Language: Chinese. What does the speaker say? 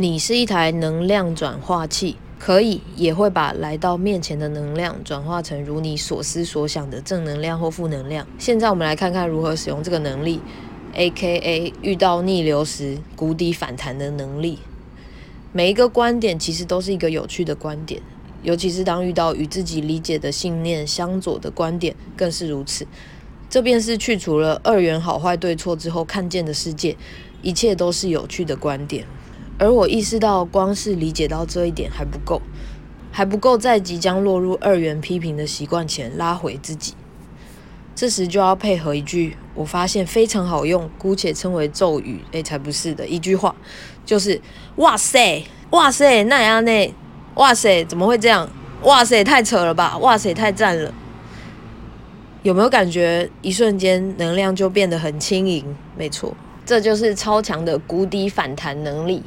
你是一台能量转化器，可以也会把来到面前的能量转化成如你所思所想的正能量或负能量。现在我们来看看如何使用这个能力，A.K.A. 遇到逆流时谷底反弹的能力。每一个观点其实都是一个有趣的观点，尤其是当遇到与自己理解的信念相左的观点，更是如此。这便是去除了二元好坏对错之后看见的世界，一切都是有趣的观点。而我意识到，光是理解到这一点还不够，还不够在即将落入二元批评的习惯前拉回自己。这时就要配合一句我发现非常好用，姑且称为咒语，诶，才不是的一句话，就是哇塞，哇塞，那样那，哇塞，怎么会这样？哇塞，太扯了吧！哇塞，太赞了！有没有感觉一瞬间能量就变得很轻盈？没错，这就是超强的谷底反弹能力。